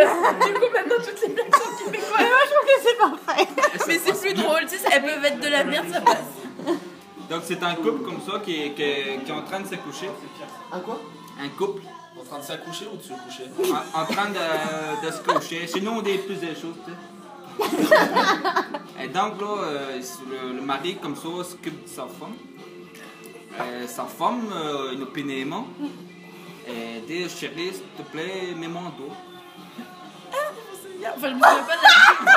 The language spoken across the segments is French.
Du coup, maintenant, toutes les blagues sont québécoises. Moi, je trouve que c'est parfait. Mais c'est plus drôle, tu sais, elles peuvent être de la merde, ça passe. Donc c'est un couple comme ça qui est, qui est- qui est en train de se coucher. Un quoi? Un couple En train de s'accoucher ou de se coucher? En, en train de, de se coucher. Sinon on dit plus des choses, tu sais. Et donc là, euh, le, le mari comme ça s'occupe de sa femme. Euh, sa femme, euh, une opinion. Et dit chérie, s'il te plaît, mets-moi en dos. Enfin, je me souviens pas de la chute.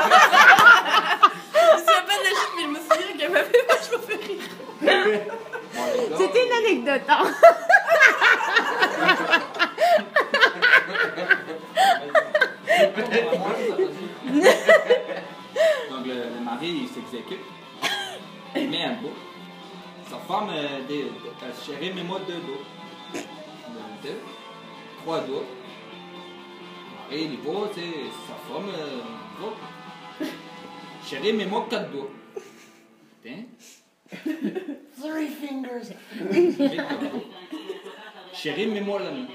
je me souviens pas de la chute, mais je me souviens qu'elle m'avait vachement fait rire. C'était une anecdote, hein. Donc le, le mari il s'exécute. Il met un beau. Sa femme euh, dit euh, Chérie, mets-moi deux dos. Le Deux. Trois dos. Va, tu sais, sa femme euh. Chérie, mets-moi quatre doigts. Tiens. Three fingers. Chérie, mets-moi la main.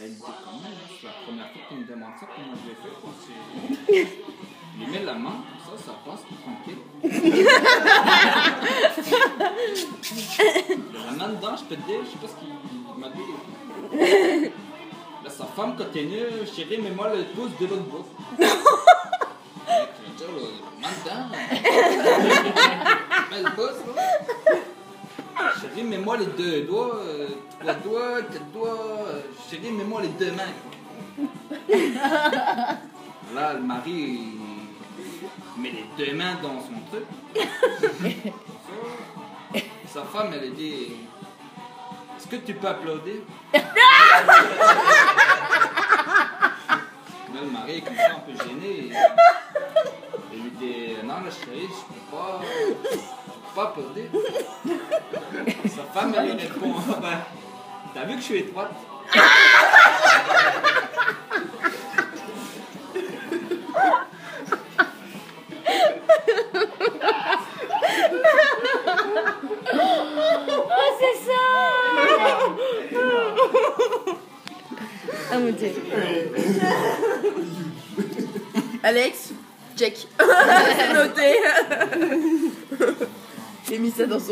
Elle dit comment C'est la première fois qu'il me demande ça, comment je l'ai fait. quoi, c'est- Il met la main, comme ça, ça passe tranquille. La main dedans, je peux te dire, je sais pas ce qu'il m'a dit. Là, sa femme continue, chérie, mets-moi le pouce de l'autre bout. Dire. Mets le pouce, là. Chérie, mets-moi les deux doigts, euh, trois doigts, quatre doigts. euh, Chérie, mets-moi les deux mains. Là, le mari, il met les deux mains dans son truc. Sa femme, elle a dit Est-ce que tu peux applaudir Là, le mari est comme ça, un peu gêné. Il lui Non, la chérie, je peux pas. Je peux pas. Sa femme, elle lui répond Ah ben, T'as vu que je suis étroite? Oh, c'est ça Ah mon dieu. Alex, check. C'est noté. J'ai mis ça dans son